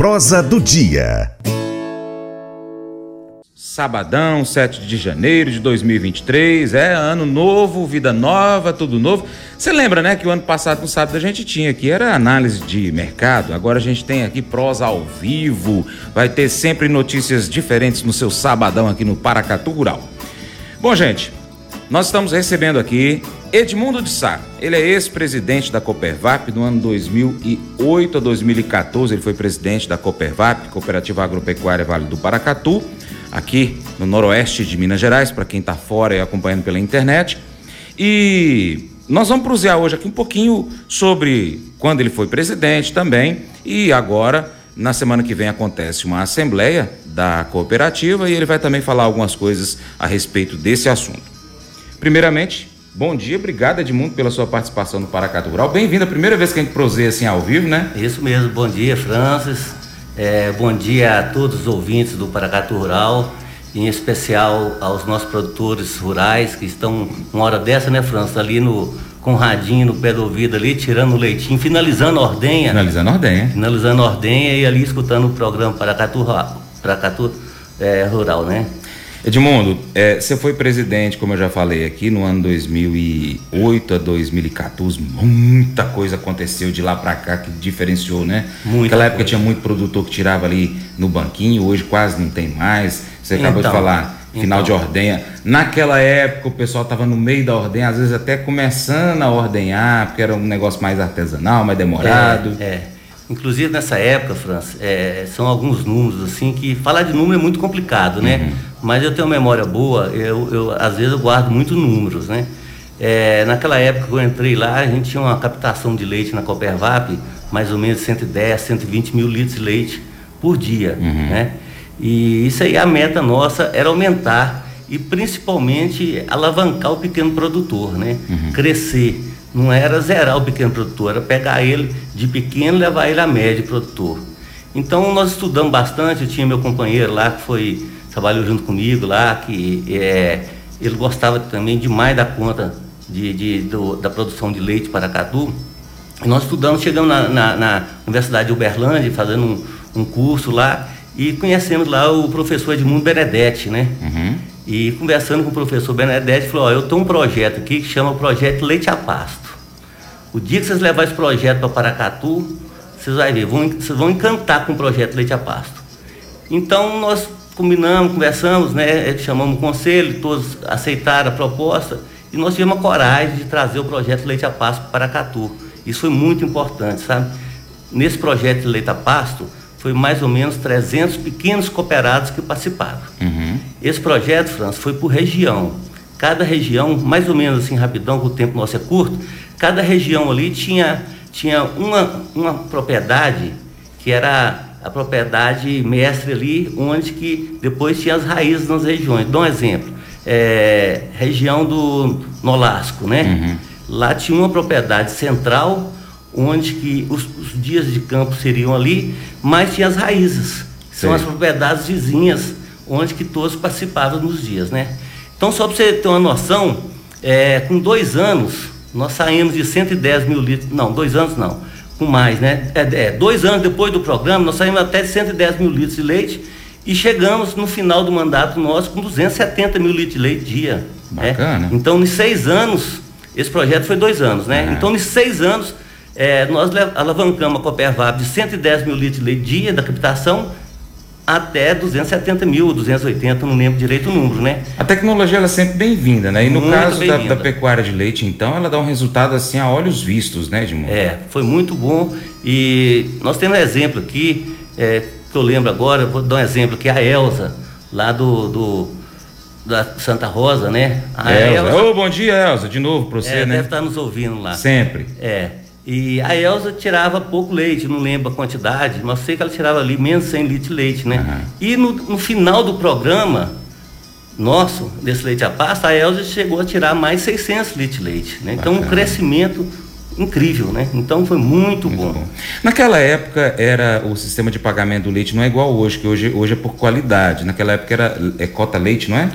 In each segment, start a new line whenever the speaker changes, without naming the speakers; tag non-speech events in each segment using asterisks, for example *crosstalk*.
Prosa do dia.
Sabadão, 7 de janeiro de 2023, é ano novo, vida nova, tudo novo. Você lembra, né, que o ano passado, no sábado, a gente tinha aqui, era análise de mercado, agora a gente tem aqui prosa ao vivo, vai ter sempre notícias diferentes no seu sabadão aqui no Paracatu Rural. Bom, gente, nós estamos recebendo aqui Edmundo de Sá. Ele é ex-presidente da Coopervap no ano 2008 a 2014. Ele foi presidente da Coopervap, Cooperativa Agropecuária Vale do Paracatu, aqui no noroeste de Minas Gerais, para quem está fora e acompanhando pela internet. E nós vamos prosear hoje aqui um pouquinho sobre quando ele foi presidente também e agora, na semana que vem, acontece uma assembleia da cooperativa e ele vai também falar algumas coisas a respeito desse assunto. Primeiramente, bom dia, obrigado Edmundo pela sua participação no Paracatu Rural. Bem-vindo, a primeira vez que a gente proseia assim ao vivo, né?
Isso mesmo, bom dia, Francis. É, bom dia a todos os ouvintes do Paracatu Rural, em especial aos nossos produtores rurais que estão uma hora dessa, né, Francis, ali no com o radinho no pé do ouvido ali, tirando o leitinho, finalizando a ordenha.
Finalizando a ordenha.
Finalizando a ordenha e ali escutando o programa Paracatu, Paracatu é, Rural, né?
Edmundo, é, você foi presidente, como eu já falei aqui, no ano 2008 a 2014. Muita coisa aconteceu de lá para cá que diferenciou, né? Muita Naquela época coisa. tinha muito produtor que tirava ali no banquinho, hoje quase não tem mais. Você acabou então, de falar, final então. de ordenha. Naquela época o pessoal estava no meio da ordenha, às vezes até começando a ordenhar, porque era um negócio mais artesanal, mais demorado.
É, é. Inclusive nessa época, França, é, são alguns números assim que falar de número é muito complicado, né? Uhum. Mas eu tenho uma memória boa, eu, eu às vezes eu guardo muitos números, né? É, naquela época que eu entrei lá, a gente tinha uma captação de leite na Coopervap, mais ou menos 110, 120 mil litros de leite por dia, uhum. né? E isso aí a meta nossa era aumentar e principalmente alavancar o pequeno produtor, né? Uhum. Crescer não era zerar o pequeno produtor, era pegar ele de pequeno e levar ele a médio produtor. Então nós estudamos bastante, eu tinha meu companheiro lá que foi, trabalhou junto comigo lá, que é, ele gostava também demais da conta de, de do, da produção de leite para Catu. E nós estudamos, chegamos na, na, na Universidade de Uberlândia, fazendo um, um, curso lá, e conhecemos lá o professor Edmundo Benedetti, né? Uhum. E conversando com o professor Benedetti, falou, ó, eu tenho um projeto aqui que chama Projeto Leite a Pasto. O dia que vocês levarem esse projeto para Paracatu, vocês vão ver, vocês vão encantar com o projeto Leite a Pasto. Então nós combinamos, conversamos, né, chamamos o conselho, todos aceitaram a proposta e nós tivemos a coragem de trazer o projeto Leite a Pasto para Paracatu. Isso foi muito importante, sabe? Nesse projeto Leite a Pasto, foi mais ou menos 300 pequenos cooperados que participaram. Uhum. Esse projeto, França, foi por região. Cada região, mais ou menos assim, rapidão, que o tempo nosso é curto, cada região ali tinha, tinha uma, uma propriedade que era a propriedade mestre ali, onde que depois tinha as raízes nas regiões. Dá um exemplo, é, região do Nolasco, né? Uhum. Lá tinha uma propriedade central onde que os, os, dias de campo seriam ali, mas tinha as raízes, são as propriedades vizinhas, onde que todos participavam nos dias, né? Então, só para você ter uma noção, é, com dois anos, nós saímos de 110 mil litros, não, dois anos não, com mais, né? É, é, dois anos depois do programa, nós saímos até de 110 mil litros de leite e chegamos no final do mandato nosso com 270 mil litros de leite dia. Né? Bacana. Né? Então, em seis anos, esse projeto foi dois anos, né? É. Então, em seis anos, é, nós alavancamos a Copervap de 110 mil litros de leite dia da captação até 270 mil, 280, não lembro direito o número, né?
A tecnologia ela é sempre bem-vinda, né? E no muito caso da, da, pecuária de leite, então, ela dá um resultado assim a olhos vistos, né, Edmundo?
É, foi muito bom e nós temos um exemplo aqui, é, que eu lembro agora, vou dar um exemplo aqui, a Elza, lá do, do da Santa Rosa, né?
A Elza. Elza... Oh, bom dia, Elza, de novo para você, é, né?
Deve estar nos ouvindo lá.
Sempre.
É. E a Elza tirava pouco leite, não lembro a quantidade, mas sei que ela tirava ali menos 100 litros de leite, né? Uhum. E no, no, final do programa nosso, desse leite a pasta, a Elza chegou a tirar mais 600 litros de leite, né? Então, Bacana. um crescimento incrível, né? Então, foi muito, muito bom. bom.
Naquela época, era o sistema de pagamento do leite não é igual hoje, que hoje, hoje é por qualidade. Naquela época era é cota leite, não é?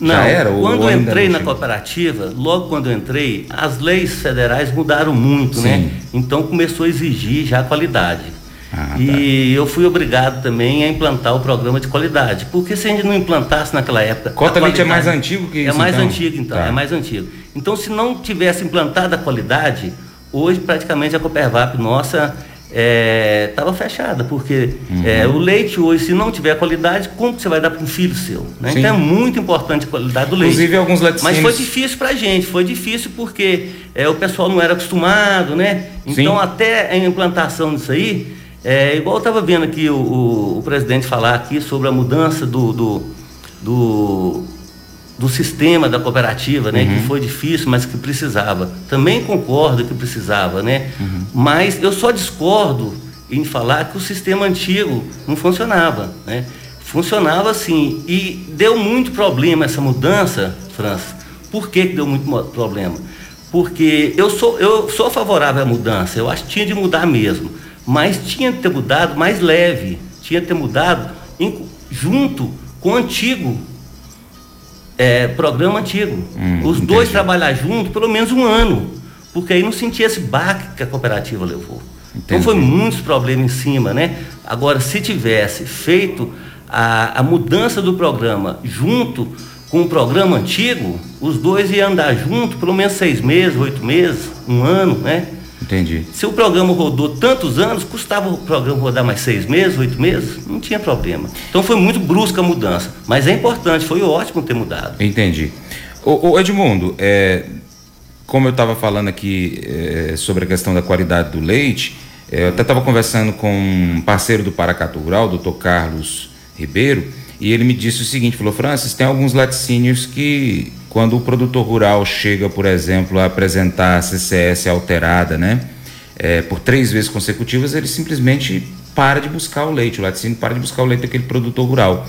Não, Já era, quando eu entrei na cooperativa, logo quando eu entrei, as leis federais mudaram muito, né? Sim. né? Então começou a exigir já a qualidade. Ah, tá. E eu fui obrigado também a implantar o programa de qualidade. Porque se a gente não implantasse naquela época.
Cota Leite é mais antigo que
isso? É mais então? antigo, então. Tá. É mais antigo. Então, se não tivesse implantado a qualidade, hoje praticamente a Copervap nossa estava é, fechada, porque uhum. é, o leite hoje, se não tiver qualidade, como que você vai dar para um filho seu? Né? Então é muito importante a qualidade do leite.
Inclusive alguns laticínios...
Mas foi difícil para a gente, foi difícil porque é, o pessoal não era acostumado, né? Então Sim. até a implantação disso aí, é, igual eu estava vendo aqui o, o, o, presidente falar aqui sobre a mudança do, do, do, do sistema da cooperativa, né? Uhum. Que foi difícil, mas que precisava. Também concordo que precisava, né? Uhum. Mas eu só discordo em falar que o sistema antigo não funcionava, né? Funcionava assim e deu muito problema essa mudança, França. Por que, que deu muito problema? Porque eu sou, eu sou favorável à mudança, eu acho que tinha de mudar mesmo mas tinha que ter mudado mais leve, tinha que ter mudado em, junto com o antigo é, programa antigo. Hum, Os entendi. dois trabalhar junto pelo menos um ano, porque aí não sentia esse baque que a cooperativa levou. Entendi. Então foi muitos problemas em cima, né? Agora, se tivesse feito a, a mudança do programa junto com o programa antigo, os dois iam andar junto pelo menos seis meses, oito meses, um ano, né?
Entendi.
Se o programa rodou tantos anos, custava o programa rodar mais seis meses, oito meses? Não tinha problema. Então foi muito brusca a mudança. Mas é importante, foi ótimo ter mudado.
Entendi. O, o Edmundo, é, como eu estava falando aqui é, sobre a questão da qualidade do leite, é, eu até estava conversando com um parceiro do Paracatu Rural, o doutor Carlos Ribeiro, e ele me disse o seguinte, falou, Francis, tem alguns laticínios que quando o produtor rural chega, por exemplo, a apresentar a CCS alterada, né, é, por três vezes consecutivas, ele simplesmente para de buscar o leite, o laticínio para de buscar o leite daquele produtor rural.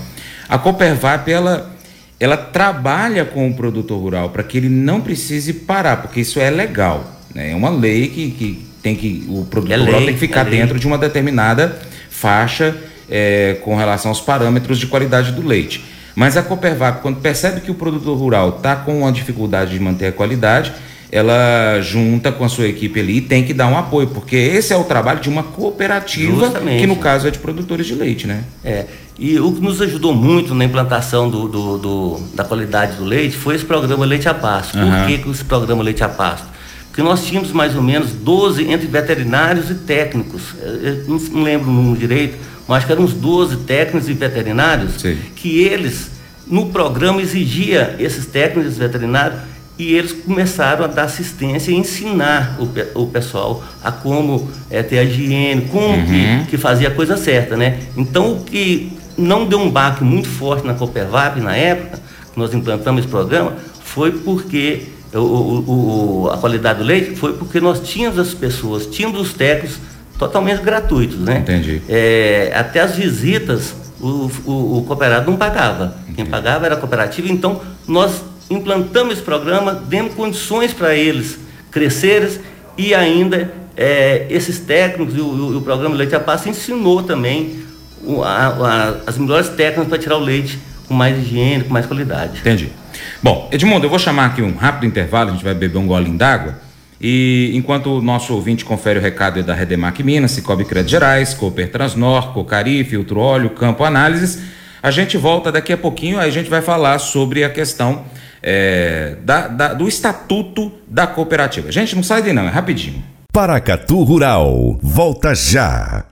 A Coopervap, ela, ela trabalha com o produtor rural para que ele não precise parar, porque isso é legal, né, é uma lei que, que tem que, o produtor é rural lei, tem que ficar é dentro de uma determinada faixa é, com relação aos parâmetros de qualidade do leite. Mas a Coopervac, quando percebe que o produtor rural está com uma dificuldade de manter a qualidade, ela junta com a sua equipe ali e tem que dar um apoio, porque esse é o trabalho de uma cooperativa, Justamente. que no caso é de produtores de leite, né?
É. E o que nos ajudou muito na implantação do, do, do da qualidade do leite foi esse programa Leite a Pasto. Uhum. Por que, que esse programa Leite a Pasto? Porque nós tínhamos mais ou menos 12 entre veterinários e técnicos. Eu não lembro o número direito, acho que eram uns 12 técnicos e veterinários, Sim. que eles, no programa, exigia esses técnicos e veterinários e eles começaram a dar assistência e ensinar o, o pessoal a como é, ter a higiene, como uhum. que, que fazia a coisa certa, né? Então, o que não deu um baque muito forte na Coopervap na época, que nós implantamos esse programa, foi porque o, o, a qualidade do leite foi porque nós tínhamos as pessoas, tínhamos os técnicos totalmente gratuitos, né?
Entendi.
É, até as visitas o, o, o, cooperado não pagava. Entendi. Quem pagava era a cooperativa. Então, nós implantamos esse programa, demos condições para eles crescerem e ainda é, esses técnicos e o, o, programa Leite a Pasta ensinou também o, a, a, as melhores técnicas para tirar o leite com mais higiene, com mais qualidade.
Entendi. Bom, Edmundo, eu vou chamar aqui um rápido intervalo, a gente vai beber um golinho d'água. E enquanto o nosso ouvinte confere o recado da Redemac Minas, Cicobi Crédito Gerais, Cooper Transnor, Cocari, Filtro Óleo, Campo Análises, a gente volta daqui a pouquinho, aí a gente vai falar sobre a questão é, da, da, do estatuto da cooperativa. Gente, não sai daí não, é rapidinho.
Paracatu Rural, volta já.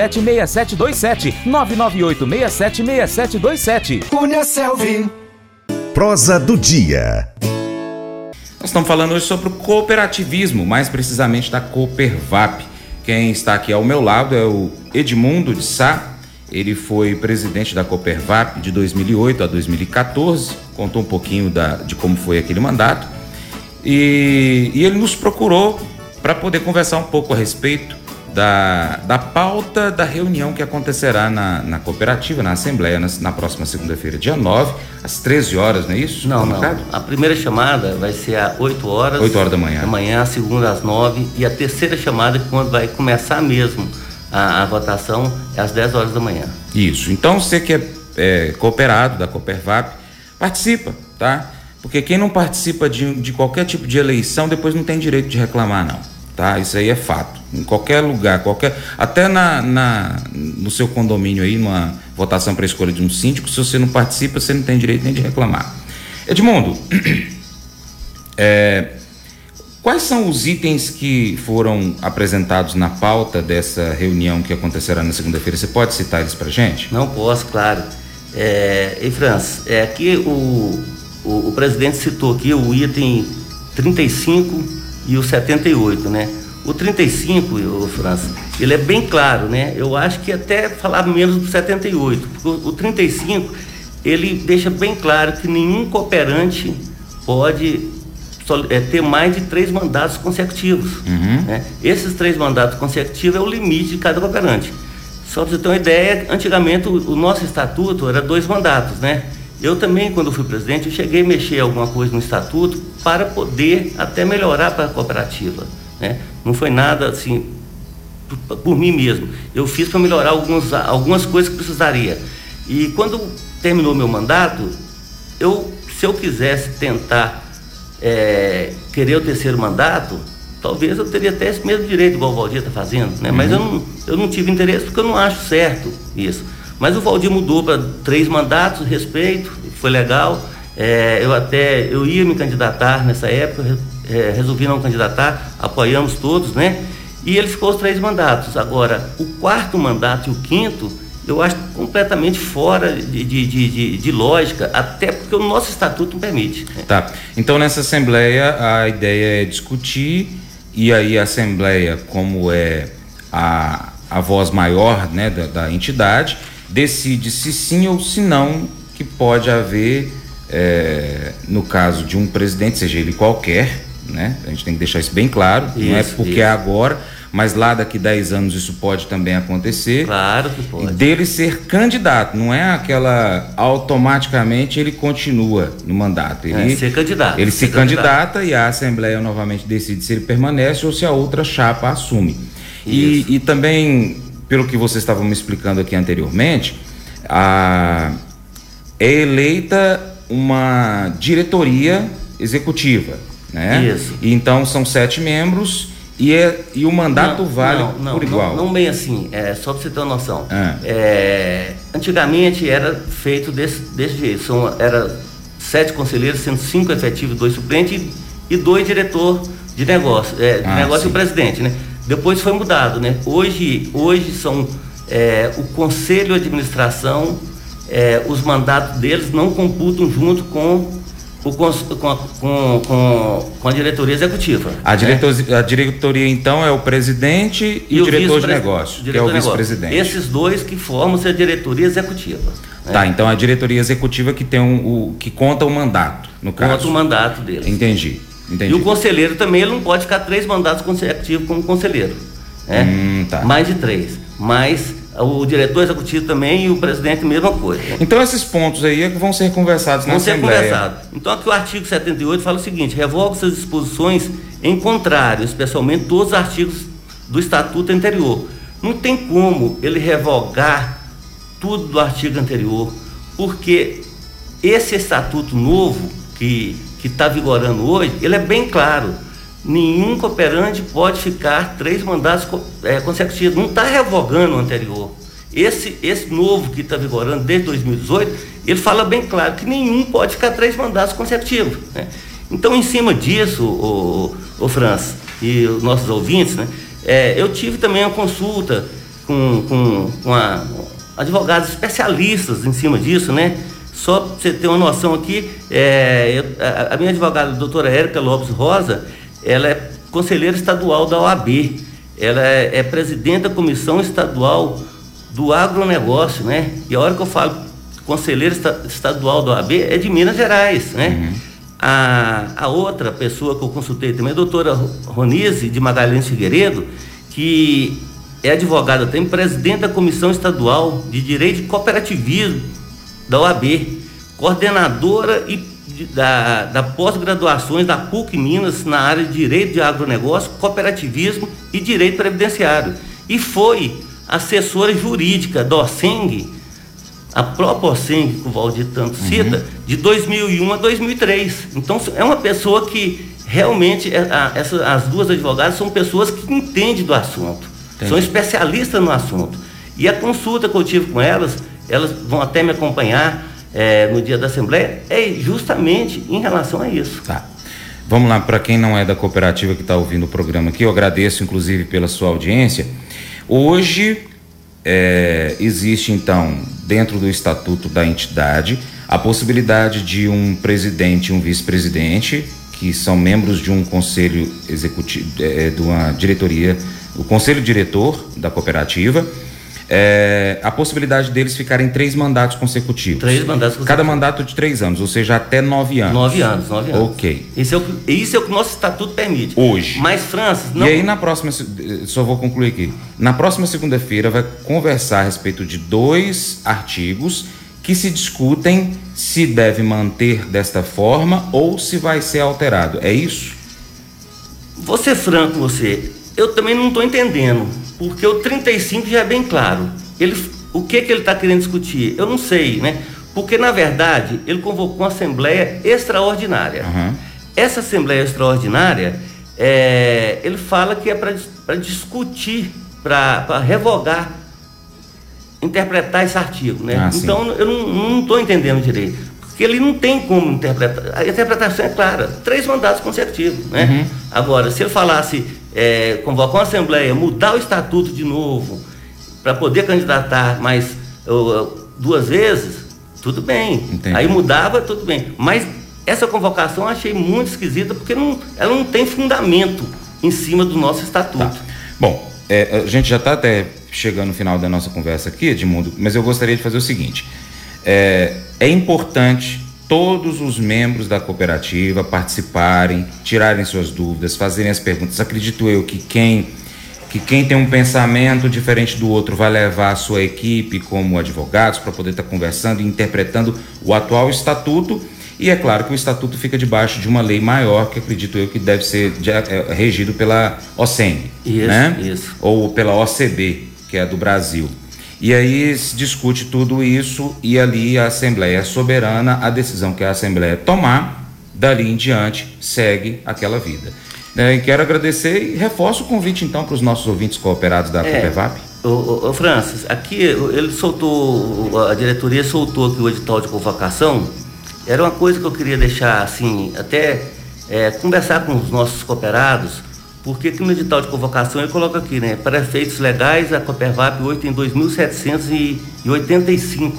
998676727. 998676727.
Cunha Selvi. Prosa do dia.
Nós estamos falando hoje sobre o cooperativismo, mais precisamente da Coopervap. Quem está aqui ao meu lado é o Edmundo de Sá. Ele foi presidente da Coopervap de 2008 a 2014. Contou um pouquinho da, de como foi aquele mandato. E, e ele nos procurou para poder conversar um pouco a respeito da, da pauta da reunião que acontecerá na, na cooperativa, na Assembleia, na, na próxima segunda-feira, dia 9, às 13 horas, não é isso?
Não, não. A primeira chamada vai ser às 8 horas.
8 horas da manhã.
Da manhã, a segunda às 9 e a terceira chamada, quando vai começar mesmo a, a votação, é às 10 horas da manhã.
Isso. Então, você que é, é cooperado da Coopervap, participa, tá? Porque quem não participa de, de qualquer tipo de eleição, depois não tem direito de reclamar, não tá? Isso aí é fato. Em qualquer lugar, qualquer, até na, na no seu condomínio aí, numa votação para escolha de um síndico, se você não participa, você não tem direito nem de reclamar. Edmundo, *clears throat* é, quais são os itens que foram apresentados na pauta dessa reunião que acontecerá na segunda-feira? Você pode citar eles para gente?
Não posso, claro. É, e França, é, aqui o, o, o presidente citou aqui o item 35 e o 78, né? O 35, o França, ele é bem claro, né? Eu acho que até falar menos do 78, porque o 35 ele deixa bem claro que nenhum cooperante pode é, ter mais de três mandatos consecutivos. Uhum. Né? Esses três mandatos consecutivos é o limite de cada cooperante. Só para você ter uma ideia, antigamente o, o nosso estatuto era dois mandatos, né? Eu também, quando fui presidente, eu cheguei a mexer alguma coisa no estatuto para poder até melhorar para a cooperativa. Né? Não foi nada assim por, por mim mesmo. Eu fiz para melhorar alguns, algumas coisas que precisaria. E quando terminou meu mandato, eu, se eu quisesse tentar é, querer o terceiro mandato, talvez eu teria até esse mesmo direito, igual o Valdir está fazendo, né? Uhum. Mas eu não, eu não tive interesse porque eu não acho certo isso. Mas o Valdir mudou para três mandatos, respeito, foi legal. É, eu até eu ia me candidatar nessa época, é, resolvi não candidatar, apoiamos todos, né? E ele ficou os três mandatos. Agora, o quarto mandato e o quinto, eu acho completamente fora de, de, de, de, lógica, até porque o nosso estatuto não permite.
Né? Tá. Então, nessa Assembleia, a ideia é discutir, e aí a Assembleia, como é a, a voz maior né, da, da entidade, decide se sim ou se não que pode haver, é, no caso de um presidente, seja ele qualquer, né? A gente tem que deixar isso bem claro, isso, não é porque isso. é agora, mas lá daqui 10 anos isso pode também acontecer.
Claro que pode.
Dele ser candidato, não é aquela automaticamente ele continua no mandato. Ele,
é, ser candidato.
Ele se candidata candidato. e a Assembleia novamente decide se ele permanece ou se a outra chapa assume. E, e, também pelo que vocês estavam me explicando aqui anteriormente, a, é eleita uma diretoria executiva, né? Isso. E então são sete membros e, é, e o mandato
não,
vale
não, não,
por igual.
Não, bem assim, é, só para você ter uma noção. Ah. É, antigamente era feito desse, desse jeito, são, era sete conselheiros, sendo cinco efetivos, dois suplentes e, e dois diretor de negócio, é, de ah, negócio sim. e o presidente, né? Depois foi mudado, né? Hoje, hoje são é, o conselho de administração, é, os mandatos deles não computam junto com o, com, com, com, com, a diretoria executiva.
A, né? a diretoria, então, é o presidente e, e o, diretor de negócio, que é o vice-presidente.
Esses dois que formam a diretoria executiva.
Né? Tá, então a diretoria executiva que tem um, o que conta o mandato, no caso.
Conta o mandato deles.
Entendi. Entendi.
E o conselheiro também ele não pode ficar três mandatos consecutivos como conselheiro. Né? Hum, tá. Mais de três. Mas o diretor executivo também e o presidente, mesma coisa.
Então esses pontos aí é que vão ser conversados vão na ser Assembleia. conversados.
Então aqui o artigo 78 fala o seguinte, revoga suas disposições em contrário, especialmente todos os artigos do estatuto anterior. Não tem como ele revogar tudo do artigo anterior, porque esse estatuto novo que que está vigorando hoje, ele é bem claro. Nenhum cooperante pode ficar três mandatos é, consecutivos. Não está revogando o anterior. Esse, esse novo que está vigorando desde 2018, ele fala bem claro que nenhum pode ficar três mandatos consecutivos. Né? Então, em cima disso, o, o França e os nossos ouvintes, né, é, eu tive também uma consulta com, com, com a, advogados especialistas em cima disso, né? Só para você ter uma noção aqui, é, eu, a, a, minha advogada, a doutora Érica Lopes Rosa, ela é conselheira estadual da OAB. Ela é, é presidente da comissão estadual do agronegócio, né? E a hora que eu falo conselheira estadual da OAB é de Minas Gerais, né? Uhum. A, a outra pessoa que eu consultei também é a doutora Ronise de Magalhães Figueiredo, que é advogada também, presidente da Comissão Estadual de Direito de Cooperativismo da OAB, coordenadora e da, da pós-graduações da PUC Minas na área de Direito de Agronegócio, Cooperativismo e Direito Previdenciário. E foi assessora jurídica da OSENG, a própria OSENG que o Valdir tanto uhum. cita, de 2001 a 2003. Então é uma pessoa que realmente, é, a, essa, as duas advogadas são pessoas que entendem do assunto, Entendi. são especialistas no assunto. E a consulta que eu tive com elas, elas vão até me acompanhar é, no dia da Assembleia, é justamente em relação a isso.
Tá. Vamos lá, para quem não é da cooperativa que está ouvindo o programa aqui, eu agradeço inclusive pela sua audiência. Hoje é, existe então, dentro do estatuto da entidade, a possibilidade de um presidente e um vice-presidente, que são membros de um conselho executivo, é, de uma diretoria, o conselho diretor da cooperativa é, a possibilidade deles ficarem três mandatos consecutivos.
Três mandatos consecutivos.
Cada mandato de três anos, ou seja, até nove anos.
Nove anos, nove anos.
Ok.
Isso é o que, isso é o, que o nosso estatuto permite.
Hoje.
Mas, Francis, não.
E aí, na próxima. Só vou concluir aqui. Na próxima segunda-feira, vai conversar a respeito de dois artigos que se discutem se deve manter desta forma ou se vai ser alterado. É isso?
Vou ser franco com você. Eu também não estou entendendo porque o 35 já é bem claro. Ele, o que, que ele está querendo discutir? Eu não sei, né? Porque, na verdade, ele convocou uma Assembleia Extraordinária. Uhum. Essa Assembleia Extraordinária, é, ele fala que é para discutir, para revogar, interpretar esse artigo, né? Ah, então, eu não estou entendendo direito. Porque ele não tem como interpretar. A interpretação é clara: três mandatos consecutivos, né? Uhum. Agora, se ele falasse é, convocar uma assembleia, mudar o estatuto de novo, para poder candidatar mais uh, duas vezes, tudo bem. Entendi. Aí mudava, tudo bem. Mas essa convocação eu achei muito esquisita, porque não, ela não tem fundamento em cima do nosso estatuto. Tá.
Bom, é, a gente já está até chegando no final da nossa conversa aqui, Edmundo, mas eu gostaria de fazer o seguinte: é, é importante todos os membros da cooperativa participarem, tirarem suas dúvidas, fazerem as perguntas. Acredito eu que quem que quem tem um pensamento diferente do outro vai levar a sua equipe como advogados para poder estar tá conversando e interpretando o atual estatuto. E é claro que o estatuto fica debaixo de uma lei maior que acredito eu que deve ser é, regido pela OCEM,
isso,
né?
Isso.
Ou pela OCB, que é do Brasil. E aí se discute tudo isso e ali a Assembleia é soberana, a decisão que a Assembleia tomar, dali em diante, segue aquela vida. É, quero agradecer e reforço o convite então para os nossos ouvintes cooperados da é,
O, o, Francis, aqui ele soltou, a diretoria soltou aqui o edital de convocação. Era uma coisa que eu queria deixar assim, até é, conversar com os nossos cooperados porque aqui no edital de convocação ele coloca aqui, né? Para efeitos legais, a Copervap 8 tem 2.785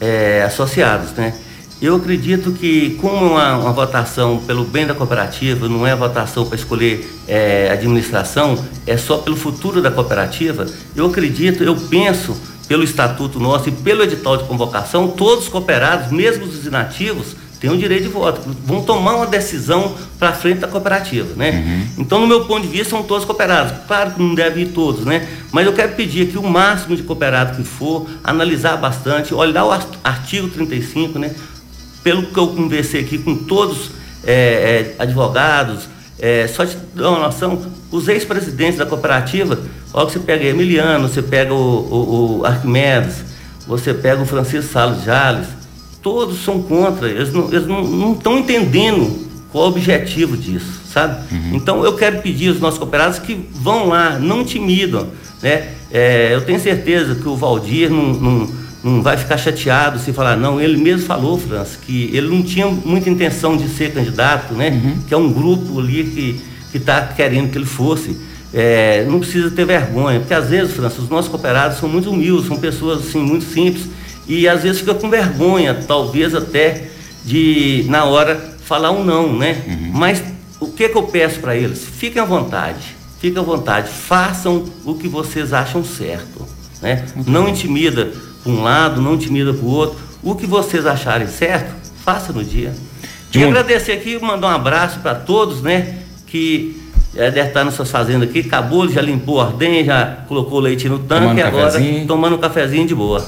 é, associados, né? Eu acredito que, como uma, uma, votação pelo bem da cooperativa, não é votação para escolher é, administração, é só pelo futuro da cooperativa, eu acredito, eu penso, pelo estatuto nosso e pelo edital de convocação, todos os cooperados, mesmo os inativos, têm o direito de voto, vão tomar uma decisão para frente da cooperativa, né? Uhum. Então, no meu ponto de vista, são todos cooperados. Claro que não deve ir todos, né? Mas eu quero pedir aqui o máximo de cooperado que for, analisar bastante, olhar o artigo 35, né? Pelo que eu conversei aqui com todos é, é, advogados, é, só te dar uma noção, os ex-presidentes da cooperativa, olha que você pega Emiliano, você pega o, o, o Arquimedes, você pega o Francisco Salles Jales, todos são contra, eles não estão entendendo qual o objetivo disso, sabe? Uhum. Então eu quero pedir aos nossos cooperados que vão lá, não intimidam, né? É, eu tenho certeza que o Valdir não, não, não, vai ficar chateado se falar, não, ele mesmo falou, França, que ele não tinha muita intenção de ser candidato, né? Uhum. Que é um grupo ali que está querendo que ele fosse. É, não precisa ter vergonha, porque às vezes, França, os nossos cooperados são muito humildes, são pessoas assim, muito simples, e às vezes fica com vergonha, talvez até de na hora falar um não, né? Uhum. Mas o que, que eu peço para eles? Fiquem à vontade, fiquem à vontade, façam o que vocês acham certo, né? Não intimida para um lado, não intimida para o outro. O que vocês acharem certo, faça no dia. E agradecer aqui, mandar um abraço para todos, né? Que é, deve estar nessas fazendas aqui, acabou, já limpou a ordem, já colocou leite no tanque
Tomando
e agora
cafezinho.
tomando um cafezinho de boa.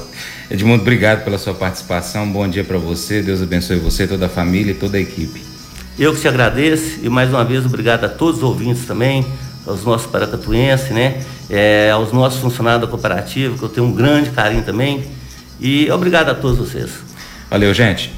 Edmundo, obrigado pela sua participação. Bom dia para você. Deus abençoe você, toda a família e toda a equipe.
Eu que te agradeço e mais uma vez obrigado a todos os ouvintes também, aos nossos paracatuenses, né? É, aos nossos funcionários da cooperativa, que eu tenho um grande carinho também. E obrigado a todos vocês.
Valeu, gente.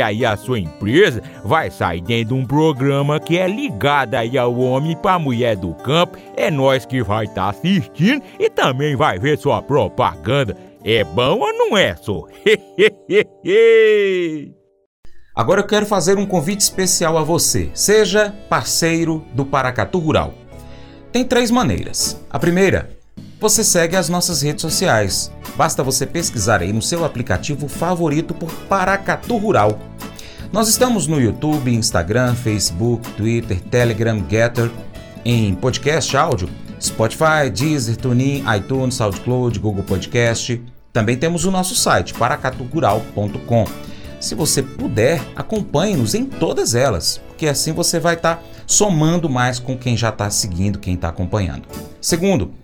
aí a sua empresa vai sair dentro de um programa que é ligado aí ao homem para mulher do campo. É nós que vai estar tá assistindo e também vai ver sua propaganda. É bom ou não é, só? *laughs*
Agora eu quero fazer um convite especial a você. Seja parceiro do Paracatu Rural. Tem três maneiras. A primeira, você segue as nossas redes sociais. Basta você pesquisar aí no seu aplicativo favorito por Paracatu Rural. Nós estamos no YouTube, Instagram, Facebook, Twitter, Telegram, Getter, em podcast áudio, Spotify, Deezer, TuneIn, iTunes, SoundCloud, Google Podcast. Também temos o nosso site, paracatugural.com. Se você puder, acompanhe-nos em todas elas, porque assim você vai estar tá somando mais com quem já está seguindo, quem está acompanhando. Segundo,